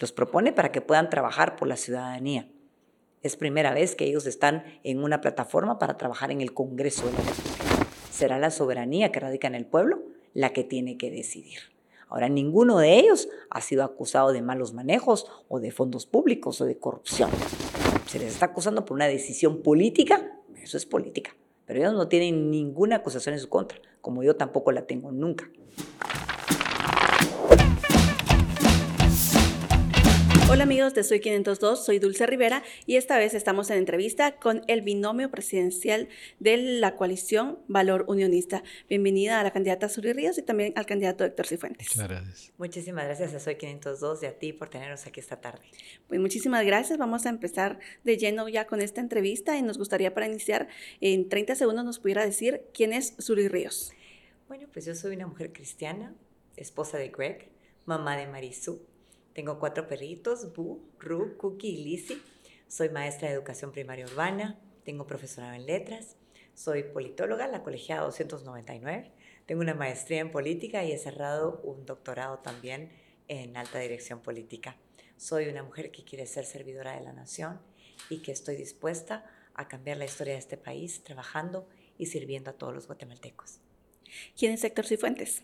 Los propone para que puedan trabajar por la ciudadanía. Es primera vez que ellos están en una plataforma para trabajar en el Congreso de la República. Será la soberanía que radica en el pueblo la que tiene que decidir. Ahora, ninguno de ellos ha sido acusado de malos manejos o de fondos públicos o de corrupción. Se les está acusando por una decisión política, eso es política, pero ellos no tienen ninguna acusación en su contra, como yo tampoco la tengo nunca. Hola amigos de Soy 502, soy Dulce Rivera y esta vez estamos en entrevista con el binomio presidencial de la coalición Valor Unionista. Bienvenida a la candidata Suri Ríos y también al candidato Héctor Cifuentes. Muchas gracias. Muchísimas gracias a Soy 502 y a ti por tenernos aquí esta tarde. Pues muchísimas gracias. Vamos a empezar de lleno ya con esta entrevista y nos gustaría para iniciar en 30 segundos nos pudiera decir quién es Suri Ríos. Bueno, pues yo soy una mujer cristiana, esposa de Greg, mamá de Marisú tengo cuatro perritos, Boo, Ru, Cookie y Lizzie. Soy maestra de educación primaria urbana, tengo profesorado en letras, soy politóloga, la colegiada 299, tengo una maestría en política y he cerrado un doctorado también en alta dirección política. Soy una mujer que quiere ser servidora de la nación y que estoy dispuesta a cambiar la historia de este país trabajando y sirviendo a todos los guatemaltecos. ¿Quién es Héctor Cifuentes?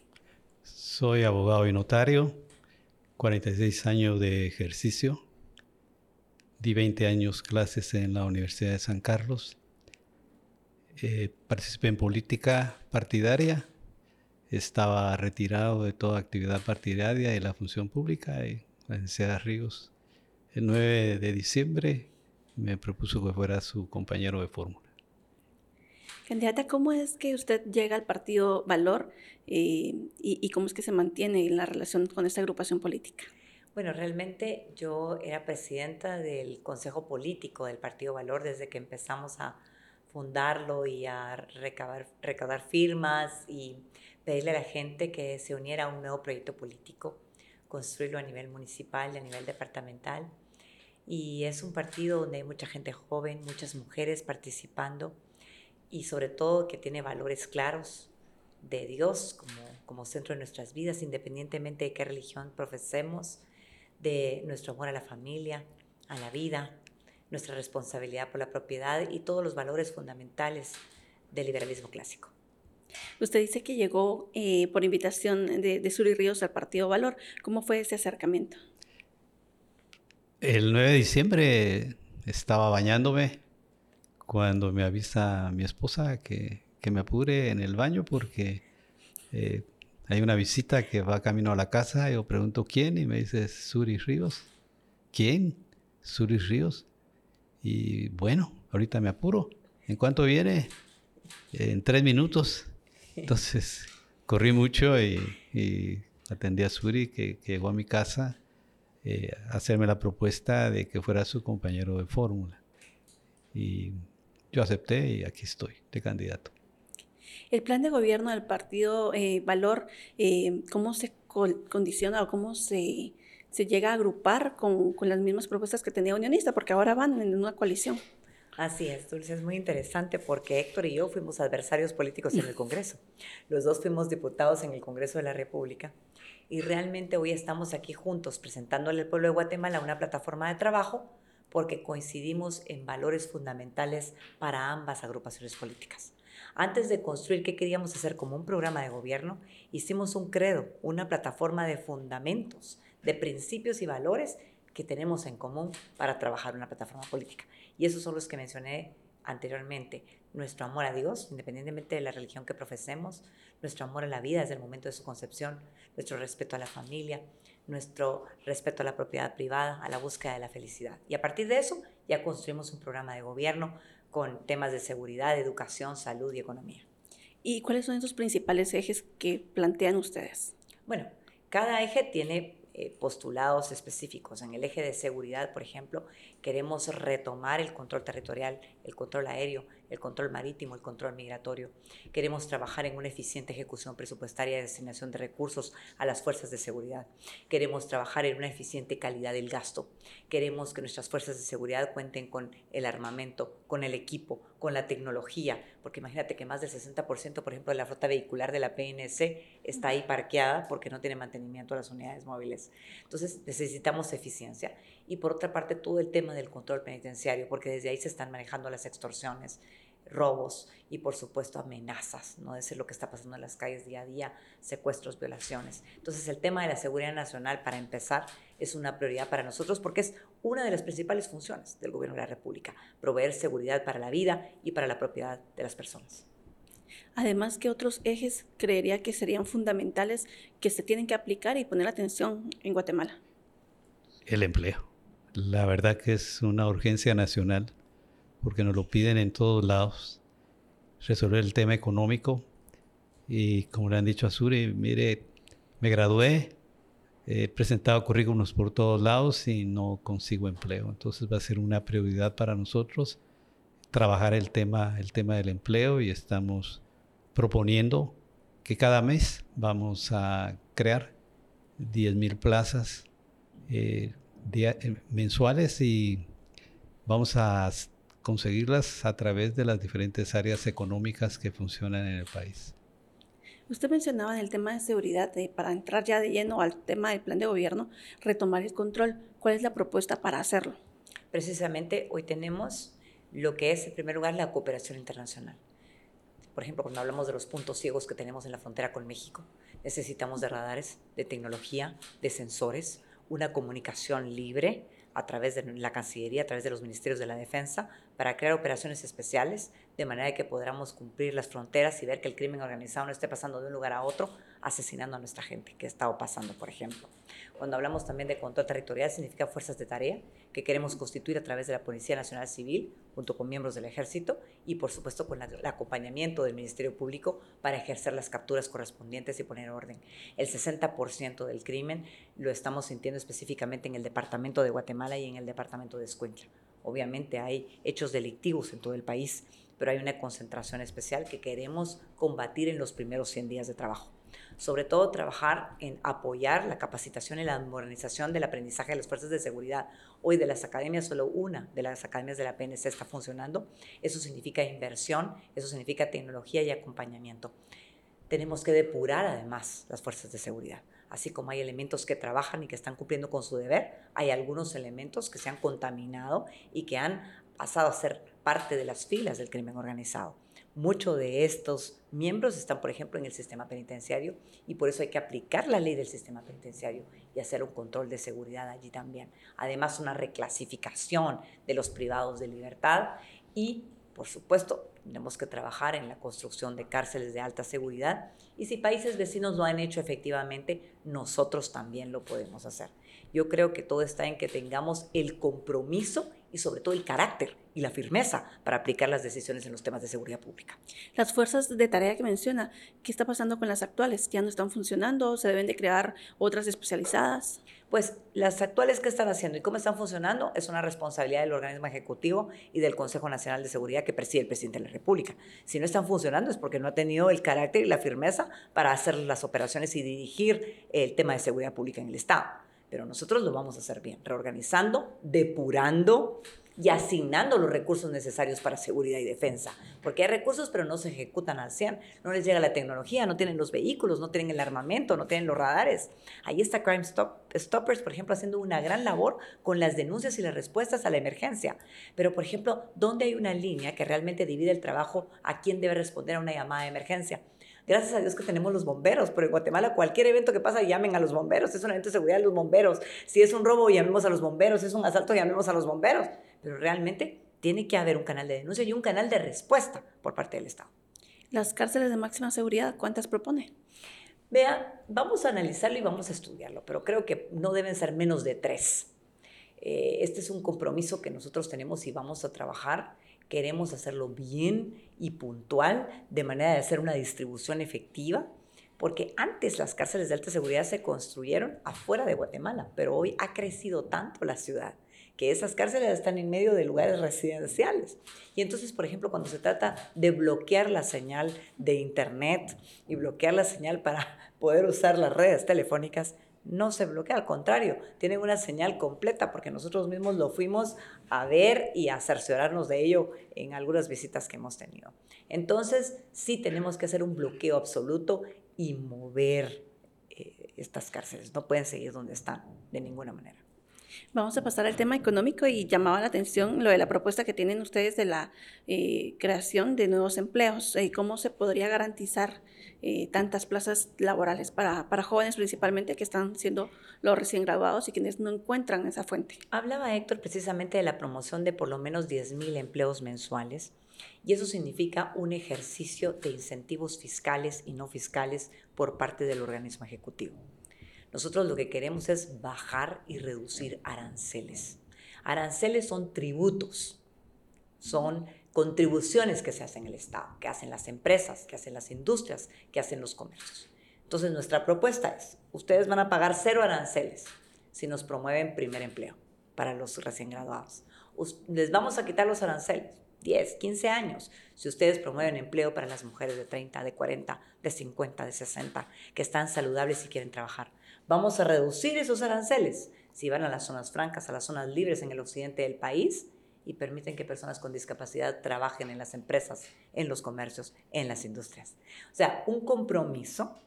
Soy abogado y notario, 46 años de ejercicio. Di 20 años clases en la Universidad de San Carlos. Eh, participé en política partidaria. Estaba retirado de toda actividad partidaria y la función pública. Y la licenciada Ríos, el 9 de diciembre, me propuso que fuera su compañero de fórmula. Candidata, ¿cómo es que usted llega al partido Valor eh, y, cómo es que se mantiene en la relación con esta agrupación política? Bueno, realmente yo era presidenta del Consejo Político del Partido Valor desde que empezamos a fundarlo y a recabar, recaudar firmas y pedirle a la gente que se uniera a un nuevo proyecto político, construirlo a nivel municipal y a nivel departamental. Y es un partido donde hay mucha gente joven, muchas mujeres participando y sobre todo que tiene valores claros de Dios como, como centro de nuestras vidas, independientemente de qué religión profesemos, de nuestro amor a la familia, a la vida, nuestra responsabilidad por la propiedad y todos los valores fundamentales del liberalismo clásico. Usted dice que llegó eh, por invitación de, de Suri Ríos al Partido Valor. ¿Cómo fue ese acercamiento? El 9 de diciembre estaba bañándome cuando me avisa mi esposa que, me apure en el baño porque eh, hay una visita que va camino a la casa. Yo pregunto quién y me dice Suri Ríos. ¿Quién? Suri Ríos. Y bueno, ahorita me apuro. ¿En cuánto viene? En tres minutos. Entonces corrí mucho y, atendí a Suri que, llegó a mi casa eh, a hacerme la propuesta de que fuera su compañero de fórmula. Y yo acepté y aquí estoy de candidato. El plan de gobierno del partido eh, Valor, eh, ¿cómo se condiciona o cómo se, se llega a agrupar con, con, las mismas propuestas que tenía Unionista? Porque ahora van en una coalición. Así es, Dulce, es muy interesante porque Héctor y yo fuimos adversarios políticos en el Congreso. Los dos fuimos diputados en el Congreso de la República y realmente hoy estamos aquí juntos presentándole al pueblo de Guatemala una plataforma de trabajo porque coincidimos en valores fundamentales para ambas agrupaciones políticas. Antes de construir qué queríamos hacer como un programa de gobierno, hicimos un credo, una plataforma de fundamentos, de principios y valores que tenemos en común para trabajar una plataforma política. Y esos son los que mencioné anteriormente. Nuestro amor a Dios, independientemente de la religión que profesemos, nuestro amor a la vida desde el momento de su concepción, nuestro respeto a la familia, nuestro respeto a la propiedad privada, a la búsqueda de la felicidad. Y a partir de eso ya construimos un programa de gobierno con temas de seguridad, educación, salud y economía. ¿Y cuáles son esos principales ejes que plantean ustedes? Bueno, cada eje tiene eh, postulados específicos. En el eje de seguridad, por ejemplo, queremos retomar el control territorial, el control aéreo, el control marítimo, el control migratorio. Queremos trabajar en una eficiente ejecución presupuestaria y destinación de recursos a las fuerzas de seguridad. Queremos trabajar en una eficiente calidad del gasto. Queremos que nuestras fuerzas de seguridad cuenten con el armamento, con el equipo, con la tecnología, porque imagínate que más del 60%, por ejemplo, de la flota vehicular de la PNC está ahí parqueada porque no tiene mantenimiento a las unidades móviles. Entonces necesitamos eficiencia. Y por otra parte, todo el tema del control penitenciario, porque desde ahí se están manejando las extorsiones, robos y por supuesto amenazas, ¿no? es lo que está pasando en las calles día a día, secuestros, violaciones. Entonces el tema de la seguridad nacional, para empezar, es una prioridad para nosotros porque es una de las principales funciones del gobierno de la República, proveer seguridad para la vida y para la propiedad de las personas. Además, ¿qué otros ejes creería que serían fundamentales que se tienen que aplicar y poner atención en Guatemala? El empleo. La verdad que es una urgencia nacional porque nos lo piden en todos lados, resolver el tema económico. Y como le han dicho a Suri, mire, me gradué, he presentado currículums por todos lados y no consigo empleo. Entonces va a ser una prioridad para nosotros trabajar el tema, el tema del empleo y estamos proponiendo que cada mes vamos a crear 10.000 plazas eh, eh, mensuales y vamos a conseguirlas a través de las diferentes áreas económicas que funcionan en el país. Usted mencionaba en el tema de seguridad, para entrar ya de lleno al tema del plan de gobierno, retomar el control. ¿Cuál es la propuesta para hacerlo? Precisamente hoy tenemos lo que es, en primer lugar, la cooperación internacional. Por ejemplo, cuando hablamos de los puntos ciegos que tenemos en la frontera con México, necesitamos de radares, de tecnología, de sensores, una comunicación libre, a través de la Cancillería, a través de los Ministerios de la Defensa, para crear operaciones especiales, de manera que podamos cumplir las fronteras y ver que el crimen organizado no esté pasando de un lugar a otro, asesinando a nuestra gente, que ha estado pasando, por ejemplo. Cuando hablamos también de control territorial, significa fuerzas de tarea que queremos constituir a través de la Policía Nacional Civil, junto con miembros del Ejército y, por supuesto, con el acompañamiento del Ministerio Público para ejercer las capturas correspondientes y poner orden. El 60% del crimen lo estamos sintiendo específicamente en el departamento de Guatemala y en el departamento de Escuintla. Obviamente hay hechos delictivos en todo el país, pero hay una concentración especial que queremos combatir en los primeros 100 días de trabajo sobre todo trabajar en apoyar la capacitación y la modernización del aprendizaje de las fuerzas de seguridad. Hoy de las academias, solo una de las academias de la PNC está funcionando. Eso significa inversión, eso significa tecnología y acompañamiento. Tenemos que depurar además las fuerzas de seguridad. Así como hay elementos que trabajan y que están cumpliendo con su deber, hay algunos elementos que se han contaminado y que han pasado a ser parte de las filas del crimen organizado. Muchos de estos miembros están, por ejemplo, en el sistema penitenciario y por eso hay que aplicar la ley del sistema penitenciario y hacer un control de seguridad allí también. Además, una reclasificación de los privados de libertad y, por supuesto, tenemos que trabajar en la construcción de cárceles de alta seguridad y si países vecinos lo han hecho efectivamente, nosotros también lo podemos hacer. Yo creo que todo está en que tengamos el compromiso y sobre todo el carácter y la firmeza para aplicar las decisiones en los temas de seguridad pública. Las fuerzas de tarea que menciona, ¿qué está pasando con las actuales? ¿Ya no están funcionando? ¿Se deben de crear otras especializadas? Pues las actuales que están haciendo y cómo están funcionando es una responsabilidad del organismo ejecutivo y del Consejo Nacional de Seguridad que preside el presidente de la República. Si no están funcionando es porque no ha tenido el carácter y la firmeza para hacer las operaciones y dirigir el tema de seguridad pública en el Estado. Pero nosotros lo vamos a hacer bien, reorganizando, depurando y asignando los recursos necesarios para seguridad y defensa. Porque hay recursos, pero no se ejecutan al 100. No les llega la tecnología, no tienen los vehículos, no tienen el armamento, no tienen los radares. Ahí está Crime Stoppers, por ejemplo, haciendo una gran labor con las denuncias y las respuestas a la emergencia. Pero, por ejemplo, ¿dónde hay una línea que realmente divide el trabajo a quién debe responder a una llamada de emergencia? Gracias a Dios que tenemos los bomberos, pero en Guatemala cualquier evento que pasa llamen a los bomberos, es un evento de seguridad los bomberos, si es un robo llamemos a los bomberos, si es un asalto llamemos a los bomberos, pero realmente tiene que haber un canal de denuncia y un canal de respuesta por parte del Estado. Las cárceles de máxima seguridad, ¿cuántas propone? Vea, vamos a analizarlo y vamos a estudiarlo, pero creo que no deben ser menos de tres. Eh, este es un compromiso que nosotros tenemos y vamos a trabajar queremos hacerlo bien y puntual, de manera de hacer una distribución efectiva, porque antes las cárceles de alta seguridad se construyeron afuera de Guatemala, pero hoy ha crecido tanto la ciudad que esas cárceles están en medio de lugares residenciales. Y entonces, por ejemplo, cuando se trata de bloquear la señal de Internet y bloquear la señal para poder usar las redes telefónicas, no se bloquea, al contrario, tienen una señal completa porque nosotros mismos lo fuimos a ver y a cerciorarnos de ello en algunas visitas que hemos tenido. Entonces, sí tenemos que hacer un bloqueo absoluto y mover eh, estas cárceles. No pueden seguir donde están de ninguna manera. Vamos a pasar al tema económico y llamaba la atención lo de la propuesta que tienen ustedes de la eh, creación de nuevos empleos y cómo se podría garantizar eh, tantas plazas laborales para, para, jóvenes principalmente que están siendo los recién graduados y quienes no encuentran esa fuente. Hablaba Héctor precisamente de la promoción de por lo menos 10.000 empleos mensuales y eso significa un ejercicio de incentivos fiscales y no fiscales por parte del organismo ejecutivo. Nosotros lo que queremos es bajar y reducir aranceles. Aranceles son tributos, son contribuciones que se hacen en el Estado, que hacen las empresas, que hacen las industrias, que hacen los comercios. Entonces nuestra propuesta es, ustedes van a pagar cero aranceles si nos promueven primer empleo para los recién graduados. Les vamos a quitar los aranceles, 10, 15 años, si ustedes promueven empleo para las mujeres de 30, de 40, de 50, de 60, que están saludables y quieren trabajar. Vamos a reducir esos aranceles si van a las zonas francas, a las zonas libres en el occidente del país y permiten que personas con discapacidad trabajen en las empresas, en los comercios, en las industrias. O sea, un compromiso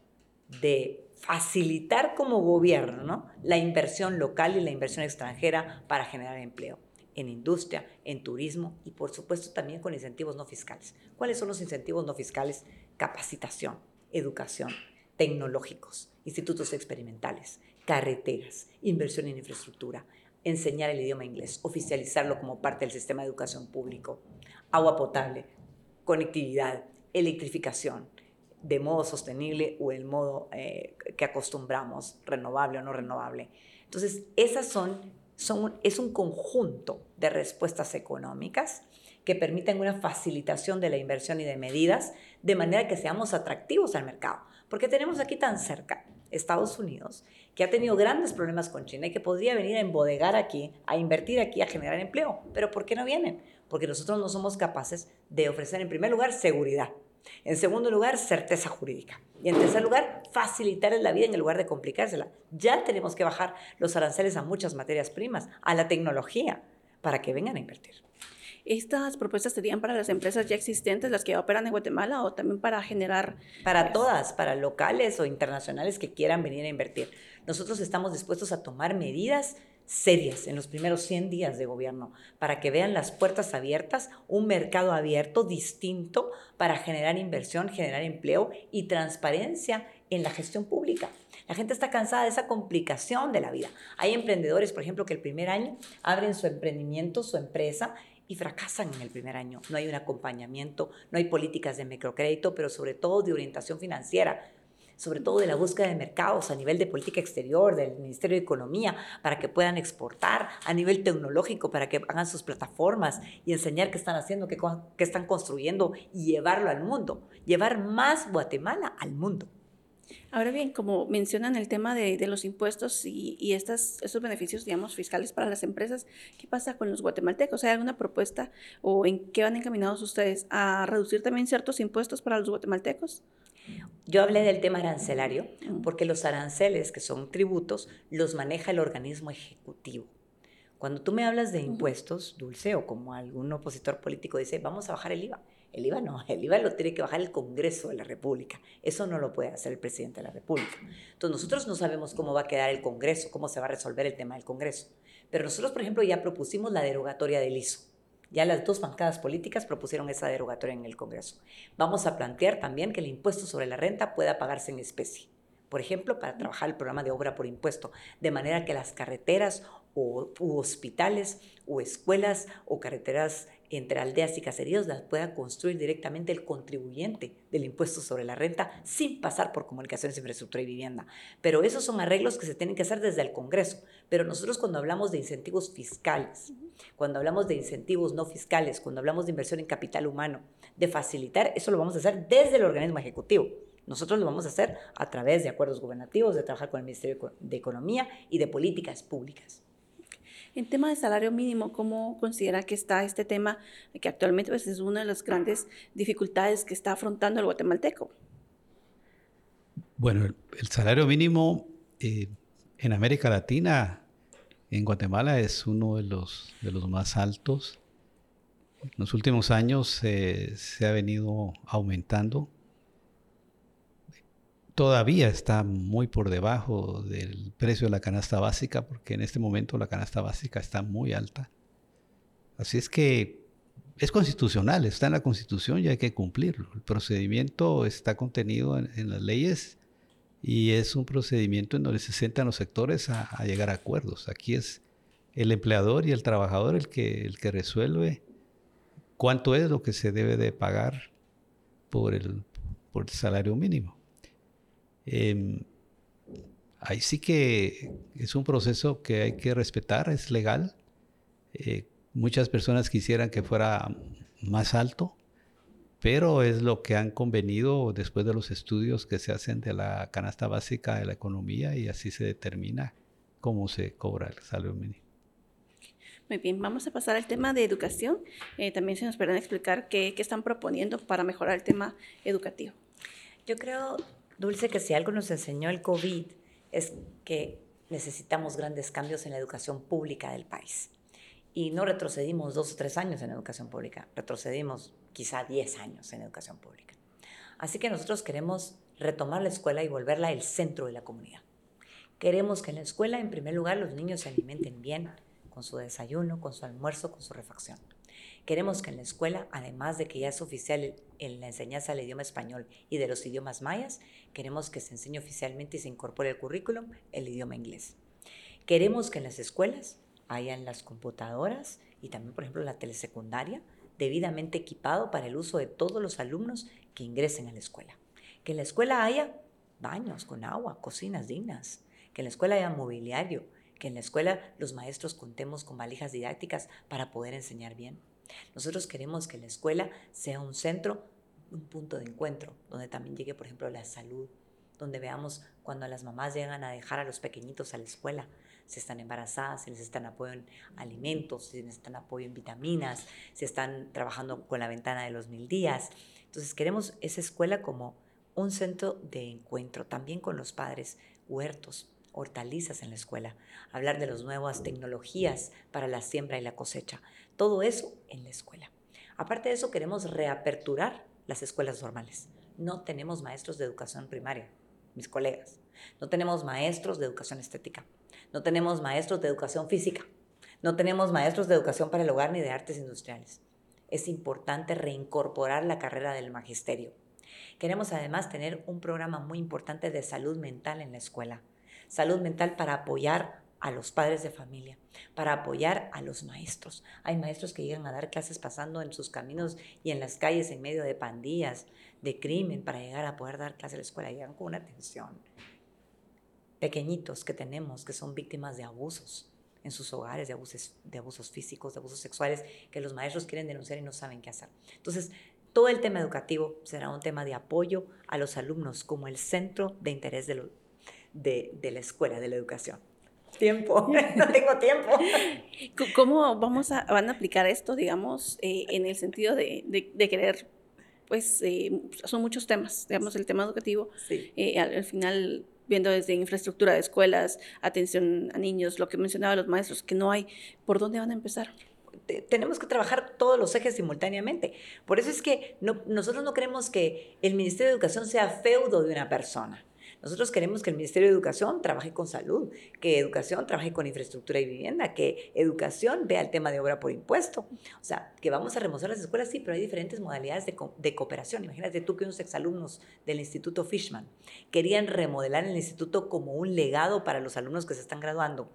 de facilitar como gobierno la inversión local y la inversión extranjera para generar empleo en industria, en turismo y por supuesto también con incentivos no fiscales. ¿Cuáles son los incentivos no fiscales? Capacitación, educación, tecnológicos, institutos experimentales, carreteras, inversión en infraestructura, enseñar el idioma inglés, oficializarlo como parte del sistema de educación público, agua potable, conectividad, electrificación, de modo sostenible o el modo eh, que acostumbramos, renovable o no renovable. Entonces, esas son, son, es un conjunto de respuestas económicas que permiten una facilitación de la inversión y de medidas de manera que seamos atractivos al mercado. Porque tenemos aquí tan cerca Estados Unidos, que ha tenido grandes problemas con China y que podría venir a embodegar aquí, a invertir aquí, a generar empleo. Pero ¿por qué no vienen? Porque nosotros no somos capaces de ofrecer, en primer lugar, seguridad. En segundo lugar, certeza jurídica. Y en tercer lugar, facilitarles la vida en lugar de complicársela. Ya tenemos que bajar los aranceles a muchas materias primas, a la tecnología, para que vengan a invertir. ¿Estas propuestas serían para las empresas ya existentes, las que operan en Guatemala, o también para generar... Para todas, para locales o internacionales que quieran venir a invertir. Nosotros estamos dispuestos a tomar medidas serias en los primeros 100 días de gobierno para que vean las puertas abiertas, un mercado abierto, distinto, para generar inversión, generar empleo y transparencia en la gestión pública. La gente está cansada de esa complicación de la vida. Hay emprendedores, por ejemplo, que el primer año abren su emprendimiento, su empresa, y fracasan en el primer año. No hay un acompañamiento, no hay políticas de microcrédito, pero sobre todo de orientación financiera, sobre todo de la búsqueda de mercados a nivel de política exterior, del Ministerio de Economía, para que puedan exportar, a nivel tecnológico, para que hagan sus plataformas y enseñar qué están haciendo, qué, están construyendo y llevarlo al mundo, llevar más Guatemala al mundo. Ahora bien, como mencionan el tema de, los impuestos y, y estas, estos beneficios, digamos, fiscales para las empresas, ¿qué pasa con los guatemaltecos? ¿Hay alguna propuesta o en qué van encaminados ustedes a reducir también ciertos impuestos para los guatemaltecos? Yo hablé del tema arancelario porque los aranceles, que son tributos, los maneja el organismo ejecutivo. Cuando tú me hablas de impuestos, Dulce, o como algún opositor político dice, vamos a bajar el IVA. El IVA no, el IVA lo tiene que bajar el Congreso de la República. Eso no lo puede hacer el presidente de la República. Entonces nosotros no sabemos cómo va a quedar el Congreso, cómo se va a resolver el tema del Congreso. Pero nosotros, por ejemplo, ya propusimos la derogatoria del ISO. Ya las dos bancadas políticas propusieron esa derogatoria en el Congreso. Vamos a plantear también que el impuesto sobre la renta pueda pagarse en especie. Por ejemplo, para trabajar el programa de obra por impuesto, de manera que las carreteras o hospitales o escuelas o carreteras entre aldeas y caseríos las pueda construir directamente el contribuyente del impuesto sobre la renta sin pasar por comunicaciones, infraestructura y vivienda. Pero esos son arreglos que se tienen que hacer desde el Congreso. Pero nosotros cuando hablamos de incentivos fiscales, cuando hablamos de incentivos no fiscales, cuando hablamos de inversión en capital humano, de facilitar, eso lo vamos a hacer desde el organismo ejecutivo. Nosotros lo vamos a hacer a través de acuerdos gubernativos, de trabajar con el Ministerio de Economía y de políticas públicas. En tema de salario mínimo, ¿cómo considera que está este tema que actualmente pues, es una de las grandes dificultades que está afrontando el guatemalteco? Bueno, el, salario mínimo eh, en América Latina, en Guatemala, es uno de los, de los más altos. En los últimos años se ha venido aumentando todavía está muy por debajo del precio de la canasta básica, porque en este momento la canasta básica está muy alta. Así es que es constitucional, está en la constitución y hay que cumplirlo. El procedimiento está contenido en, las leyes y es un procedimiento en donde se sientan los sectores a, llegar a acuerdos. Aquí es el empleador y el trabajador el que, el que resuelve cuánto es lo que se debe de pagar por el, por el salario mínimo. Em, ahí sí que es un proceso que hay que respetar, es legal. Eh, muchas personas quisieran que fuera más alto, pero es lo que han convenido después de los estudios que se hacen de la canasta básica de la economía y así se determina cómo se cobra el salario mínimo. Muy bien, vamos a pasar al tema de educación. Eh, también se nos pueden explicar qué, qué están proponiendo para mejorar el tema educativo. Yo creo, Dulce, que si algo nos enseñó el COVID es que necesitamos grandes cambios en la educación pública del país. Y no retrocedimos dos o tres años en educación pública, retrocedimos quizá diez años en educación pública. Así que nosotros queremos retomar la escuela y volverla el centro de la comunidad. Queremos que en la escuela, en primer lugar, los niños se alimenten bien, con su desayuno, con su almuerzo, con su refacción. Queremos que en la escuela, además de que ya es oficial en la enseñanza del idioma español y de los idiomas mayas, queremos que se enseñe oficialmente y se incorpore al currículum el idioma inglés. Queremos que en las escuelas hayan las computadoras y también, por ejemplo, la telesecundaria debidamente equipado para el uso de todos los alumnos que ingresen a la escuela. Que en la escuela haya baños con agua, cocinas dignas, que en la escuela haya mobiliario, que en la escuela los maestros contemos con valijas didácticas para poder enseñar bien nosotros queremos que la escuela sea un centro, un punto de encuentro, donde también llegue, por ejemplo, la salud, donde veamos cuando las mamás llegan a dejar a los pequeñitos a la escuela, si están embarazadas, si necesitan apoyo en alimentos, si necesitan apoyo en vitaminas, si están trabajando con la ventana de los mil días. Entonces queremos esa escuela como un centro de encuentro, también con los padres, huertos, hortalizas en la escuela, hablar de las nuevas tecnologías para la siembra y la cosecha, todo eso en la escuela. Aparte de eso, queremos reaperturar las escuelas normales. No tenemos maestros de educación primaria, mis colegas. No tenemos maestros de educación estética. No tenemos maestros de educación física. No tenemos maestros de educación para el hogar ni de artes industriales. Es importante reincorporar la carrera del magisterio. Queremos además tener un programa muy importante de salud mental en la escuela. Salud mental para apoyar a los padres de familia, para apoyar a los maestros. Hay maestros que llegan a dar clases pasando en sus caminos y en las calles en medio de pandillas, de crimen, para llegar a poder dar clases a la escuela. Llegan con una atención. Pequeñitos que tenemos que son víctimas de abusos en sus hogares, de abusos, de abusos físicos, de abusos sexuales, que los maestros quieren denunciar y no saben qué hacer. Entonces, todo el tema educativo será un tema de apoyo a los alumnos como el centro de interés de, de la escuela, de la educación tiempo, no tengo tiempo. ¿Cómo vamos a, van a aplicar esto, digamos, eh, en el sentido de, de, querer, pues, eh, son muchos temas, digamos, el tema educativo, eh, al, final viendo desde infraestructura de escuelas, atención a niños, lo que mencionaba los maestros, que no hay, ¿por dónde van a empezar? tenemos que trabajar todos los ejes simultáneamente. Por eso es que no, nosotros no queremos que el Ministerio de Educación sea feudo de una persona. Nosotros queremos que el Ministerio de Educación trabaje con salud, que Educación trabaje con infraestructura y vivienda, que Educación vea el tema de obra por impuesto. O sea, que vamos a remozar las escuelas, sí, pero hay diferentes modalidades de, de cooperación. Imagínate tú que unos exalumnos del Instituto Fishman querían remodelar el instituto como un legado para los alumnos que se están graduando.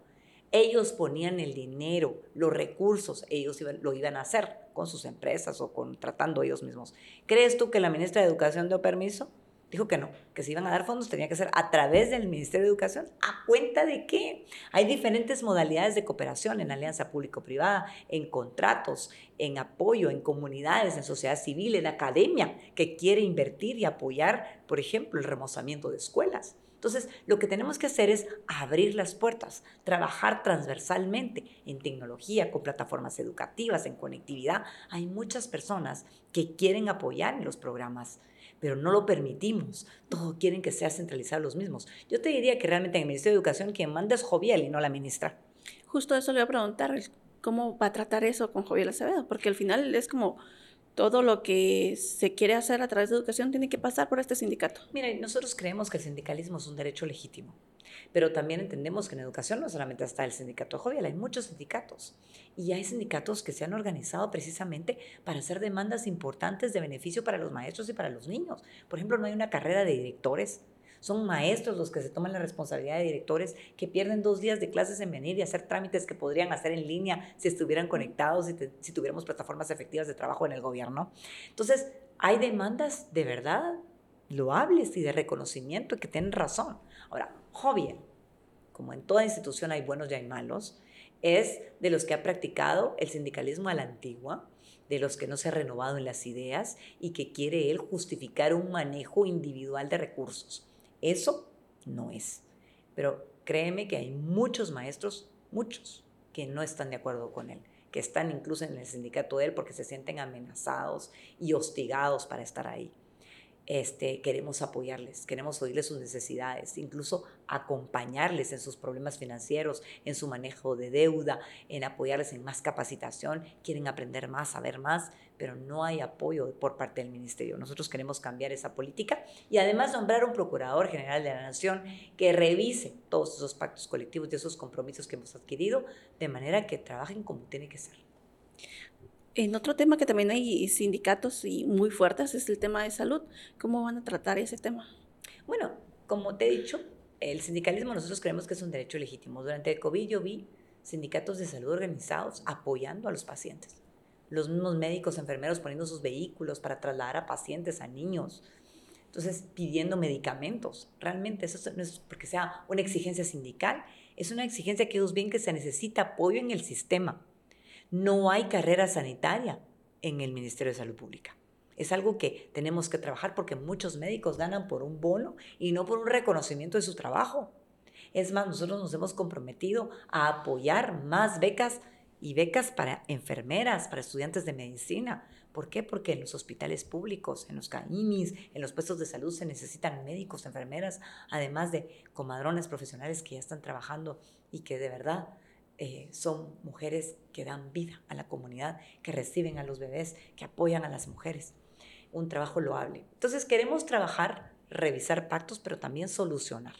Ellos ponían el dinero, los recursos, ellos lo iban a hacer con sus empresas o contratando ellos mismos. ¿Crees tú que la ministra de Educación dio permiso? Dijo que no, que si iban a dar fondos tenía que ser a través del Ministerio de Educación. ¿A cuenta de qué? Hay diferentes modalidades de cooperación en alianza público-privada, en contratos, en apoyo, en comunidades, en sociedad civil, en academia, que quiere invertir y apoyar, por ejemplo, el remozamiento de escuelas. Entonces, lo que tenemos que hacer es abrir las puertas, trabajar transversalmente en tecnología, con plataformas educativas, en conectividad. Hay muchas personas que quieren apoyar en los programas pero no lo permitimos. Todos quieren que sea centralizado los mismos. Yo te diría que realmente en el Ministerio de Educación quien manda es Joviel y no la ministra. Justo eso le voy a preguntar, ¿cómo va a tratar eso con Joviel Acevedo? Porque al final es como todo lo que se quiere hacer a través de educación tiene que pasar por este sindicato. Mira, nosotros creemos que el sindicalismo es un derecho legítimo, pero también entendemos que en educación no solamente está el sindicato Jovial, hay muchos sindicatos y hay sindicatos que se han organizado precisamente para hacer demandas importantes de beneficio para los maestros y para los niños. Por ejemplo, no hay una carrera de directores son maestros los que se toman la responsabilidad de directores que pierden dos días de clases en venir y hacer trámites que podrían hacer en línea si estuvieran conectados y si tuviéramos plataformas efectivas de trabajo en el gobierno. Entonces, hay demandas de verdad loables y de reconocimiento que tienen razón. Ahora, Jovial, como en toda institución hay buenos y hay malos, es de los que ha practicado el sindicalismo a la antigua, de los que no se ha renovado en las ideas y que quiere él justificar un manejo individual de recursos. Eso no es. Pero créeme que hay muchos maestros, muchos, que no están de acuerdo con él, que están incluso en el sindicato de él porque se sienten amenazados y hostigados para estar ahí este, queremos apoyarles, queremos oírles sus necesidades, incluso acompañarles en sus problemas financieros, en su manejo de deuda, en apoyarles en más capacitación, quieren aprender más, saber más, pero no hay apoyo por parte del ministerio. Nosotros queremos cambiar esa política y además nombrar un procurador general de la nación que revise todos esos pactos colectivos y esos compromisos que hemos adquirido de manera que trabajen como tiene que ser. En otro tema que también hay sindicatos y muy fuertes es el tema de salud. ¿Cómo van a tratar ese tema? Bueno, como te he dicho, el sindicalismo nosotros creemos que es un derecho legítimo. Durante el COVID yo vi sindicatos de salud organizados apoyando a los pacientes. Los mismos médicos, enfermeros poniendo sus vehículos para trasladar a pacientes, a niños. Entonces, pidiendo medicamentos. Realmente eso no es porque sea una exigencia sindical, es una exigencia que ellos ven que se necesita apoyo en el sistema no hay carrera sanitaria en el Ministerio de Salud Pública. Es algo que tenemos que trabajar porque muchos médicos ganan por un bono y no por un reconocimiento de su trabajo. Es más, nosotros nos hemos comprometido a apoyar más becas y becas para enfermeras, para estudiantes de medicina. ¿Por qué? Porque en los hospitales públicos, en los CAIMIS, en los puestos de salud se necesitan médicos, enfermeras, además de comadrones profesionales que ya están trabajando y que de verdad eh, son mujeres que dan vida a la comunidad, que reciben a los bebés, que apoyan a las mujeres. Un trabajo loable. Entonces queremos trabajar, revisar pactos, pero también solucionar.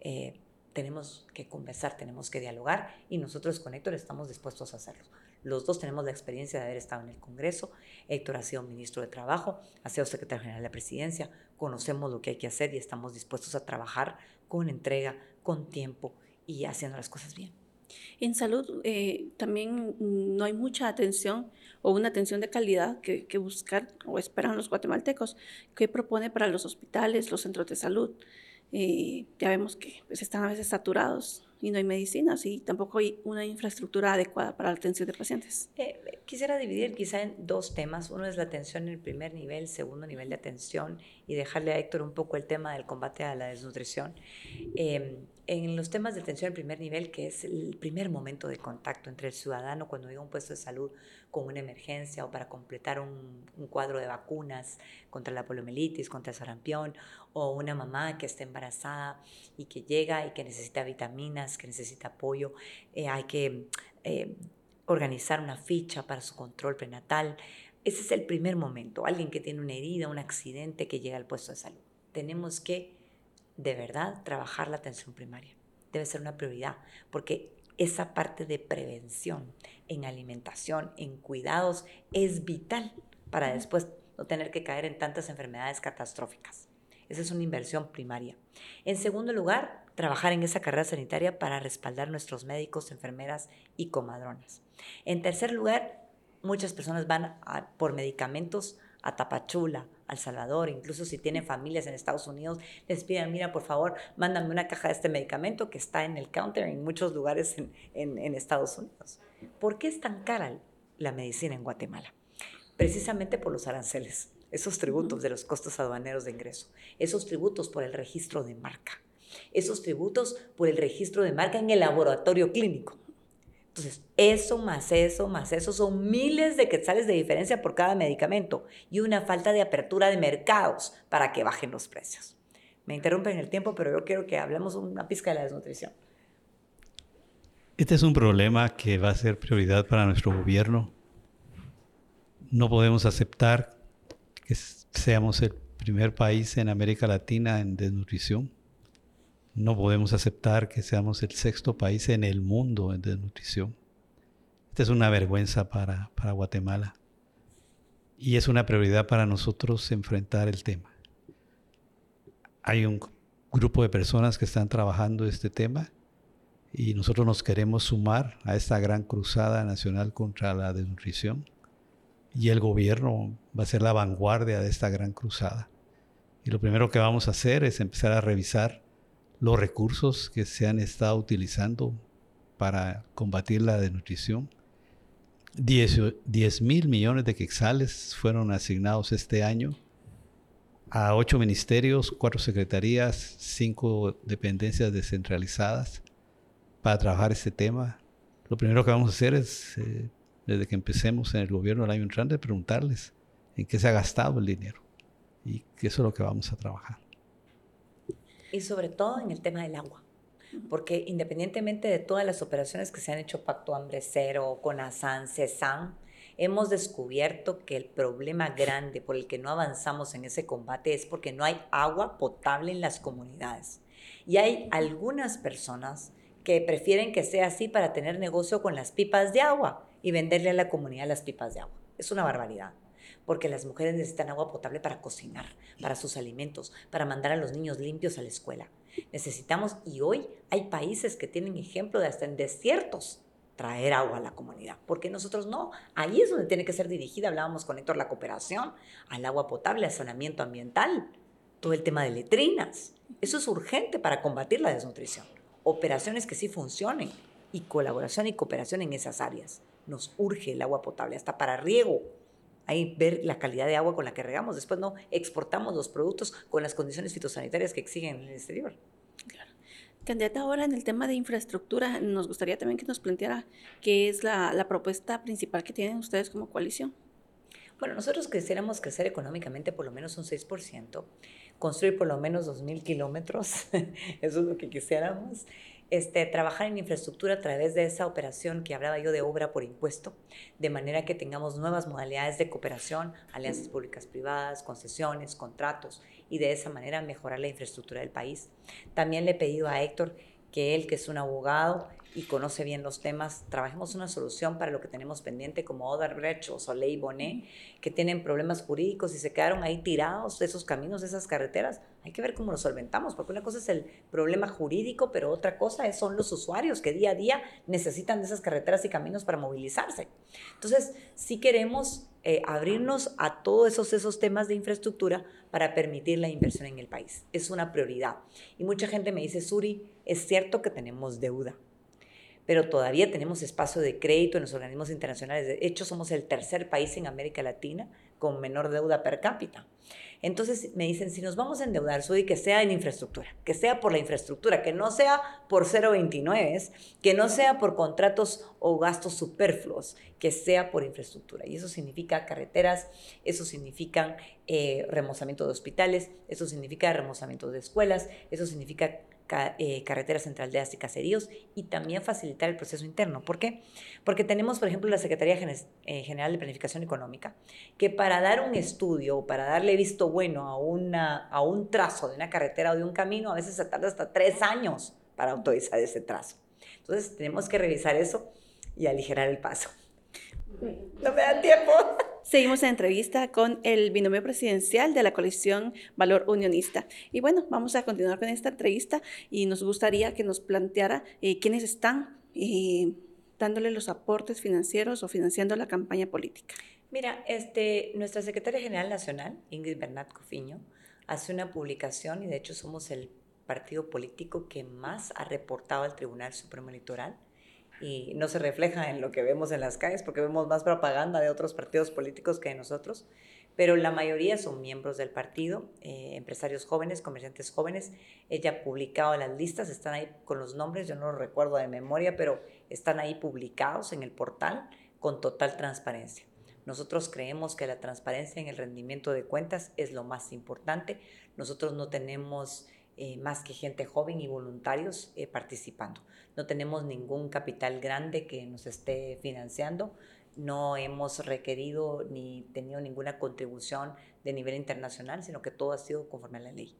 Eh, tenemos que conversar, tenemos que dialogar y nosotros con Héctor estamos dispuestos a hacerlo. Los dos tenemos la experiencia de haber estado en el Congreso. Héctor ha sido ministro de Trabajo, ha sido secretario general de la Presidencia. Conocemos lo que hay que hacer y estamos dispuestos a trabajar con entrega, con tiempo y haciendo las cosas bien. En salud eh, también no hay mucha atención o una atención de calidad que, que, buscar o esperan los guatemaltecos. ¿Qué propone para los hospitales, los centros de salud? Eh, ya vemos que pues, están a veces saturados y no hay medicinas y tampoco hay una infraestructura adecuada para la atención de pacientes. Eh, quisiera dividir quizá en dos temas. Uno es la atención en el primer nivel, segundo nivel de atención y dejarle a Héctor un poco el tema del combate a la desnutrición. Eh, en los temas de atención en primer nivel, que es el primer momento de contacto entre el ciudadano cuando llega a un puesto de salud con una emergencia o para completar un, cuadro de vacunas contra la poliomielitis, contra el sarampión, o una mamá que está embarazada y que llega y que necesita vitaminas, que necesita apoyo, eh, hay que eh, organizar una ficha para su control prenatal. Ese es el primer momento, alguien que tiene una herida, un accidente que llega al puesto de salud. Tenemos que de verdad trabajar la atención primaria. Debe ser una prioridad, porque esa parte de prevención en alimentación, en cuidados, es vital para después no tener que caer en tantas enfermedades catastróficas. Esa es una inversión primaria. En segundo lugar, trabajar en esa carrera sanitaria para respaldar nuestros médicos, enfermeras y comadronas. En tercer lugar, muchas personas van por medicamentos a Tapachula, al Salvador, incluso si tienen familias en Estados Unidos, les piden, mira, por favor, mándame una caja de este medicamento que está en el counter en muchos lugares en, Estados Unidos. ¿Por qué es tan cara la medicina en Guatemala? Precisamente por los aranceles, esos tributos de los costos aduaneros de ingreso, esos tributos por el registro de marca, esos tributos por el registro de marca en el laboratorio clínico. Entonces, eso más eso más eso son miles de quetzales de diferencia por cada medicamento y una falta de apertura de mercados para que bajen los precios. Me interrumpen el tiempo, pero yo quiero que hablemos una pizca de la desnutrición. Este es un problema que va a ser prioridad para nuestro gobierno. No podemos aceptar que seamos el primer país en América Latina en desnutrición. No podemos aceptar que seamos el sexto país en el mundo en desnutrición. Esta es una vergüenza para, para Guatemala y es una prioridad para nosotros enfrentar el tema. Hay un grupo de personas que están trabajando este tema y nosotros nos queremos sumar a esta gran cruzada nacional contra la desnutrición y el gobierno va a ser la vanguardia de esta gran cruzada. Y lo primero que vamos a hacer es empezar a revisar los recursos que se han estado utilizando para combatir la desnutrición. 10 mil millones de quexales fueron asignados este año a ocho ministerios, cuatro secretarías, cinco dependencias descentralizadas para trabajar este tema. Lo primero que vamos a hacer es, eh, desde que empecemos en el gobierno del año entrante, preguntarles en qué se ha gastado el dinero y eso es lo que vamos a trabajar. Y sobre todo en el tema del agua, porque independientemente de todas las operaciones que se han hecho Pacto Hambre Cero, con ASAN, CESAN, hemos descubierto que el problema grande por el que no avanzamos en ese combate es porque no hay agua potable en las comunidades. Y hay algunas personas que prefieren que sea así para tener negocio con las pipas de agua y venderle a la comunidad las pipas de agua. Es una barbaridad, porque las mujeres necesitan agua potable para cocinar, para sus alimentos, para mandar a los niños limpios a la escuela. Necesitamos, y hoy hay países que tienen ejemplo de hasta en desiertos traer agua a la comunidad, porque nosotros no. Ahí es donde tiene que ser dirigida, hablábamos con Héctor, la cooperación al agua potable, al saneamiento ambiental, todo el tema de letrinas. Eso es urgente para combatir la desnutrición operaciones que sí funcionen y colaboración y cooperación en esas áreas. Nos urge el agua potable, hasta para riego. Ahí ver la calidad de agua con la que regamos. Después no exportamos los productos con las condiciones fitosanitarias que exigen en el exterior. Claro. Candidata, ahora en el tema de infraestructura, nos gustaría también que nos planteara qué es la, la propuesta principal que tienen ustedes como coalición. Bueno, nosotros quisiéramos crecer económicamente por lo menos un 6%, construir por lo menos 2.000 kilómetros, eso es lo que quisiéramos, este, trabajar en infraestructura a través de esa operación que hablaba yo de obra por impuesto, de manera que tengamos nuevas modalidades de cooperación, alianzas públicas privadas, concesiones, contratos, y de esa manera mejorar la infraestructura del país. También le he pedido a Héctor que él, que es un abogado, y conoce bien los temas, trabajemos una solución para lo que tenemos pendiente como Odarbrecht o Soleil Bonet, que tienen problemas jurídicos y se quedaron ahí tirados esos caminos, esas carreteras. Hay que ver cómo lo solventamos, porque una cosa es el problema jurídico, pero otra cosa es, son los usuarios que día a día necesitan de esas carreteras y caminos para movilizarse. Entonces, sí queremos eh, abrirnos a todos esos, esos temas de infraestructura para permitir la inversión en el país. Es una prioridad. Y mucha gente me dice, Suri, es cierto que tenemos deuda pero todavía tenemos espacio de crédito en los organismos internacionales. De hecho, somos el tercer país en América Latina con menor deuda per cápita. Entonces me dicen, si nos vamos a endeudar, Sudi, que sea en infraestructura, que sea por la infraestructura, que no sea por 0,29, que no sea por contratos o gastos superfluos, que sea por infraestructura. Y eso significa carreteras, eso significa eh, remozamiento de hospitales, eso significa remozamiento de escuelas, eso significa eh, carreteras entre aldeas y caseríos y también facilitar el proceso interno. ¿Por qué? Porque tenemos, por ejemplo, la Secretaría eh, General de Planificación Económica, que para dar un estudio o para darle visto bueno a, una, a un trazo de una carretera o de un camino, a veces se tarda hasta tres años para autorizar ese trazo. Entonces, tenemos que revisar eso y aligerar el paso. No me da tiempo. Seguimos en entrevista con el binomio presidencial de la coalición Valor Unionista. Y bueno, vamos a continuar con esta entrevista y nos gustaría que nos planteara eh, quiénes están eh, dándole los aportes financieros o financiando la campaña política. Mira, este, nuestra secretaria general nacional, Ingrid Bernat Cofiño, hace una publicación y de hecho somos el partido político que más ha reportado al Tribunal Supremo Electoral y no se refleja en lo que vemos en las calles porque vemos más propaganda de otros partidos políticos que de nosotros, pero la mayoría son miembros del partido, eh, empresarios jóvenes, comerciantes jóvenes. Ella ha publicado las listas, están ahí con los nombres, yo no los recuerdo de memoria, pero están ahí publicados en el portal con total transparencia. Nosotros creemos que la transparencia en el rendimiento de cuentas es lo más importante. Nosotros no tenemos eh, más que gente joven y voluntarios eh, participando. No tenemos ningún capital grande que nos esté financiando. no hemos requerido ni tenido ninguna contribución de nivel internacional, sino que todo ha sido conforme a la ley.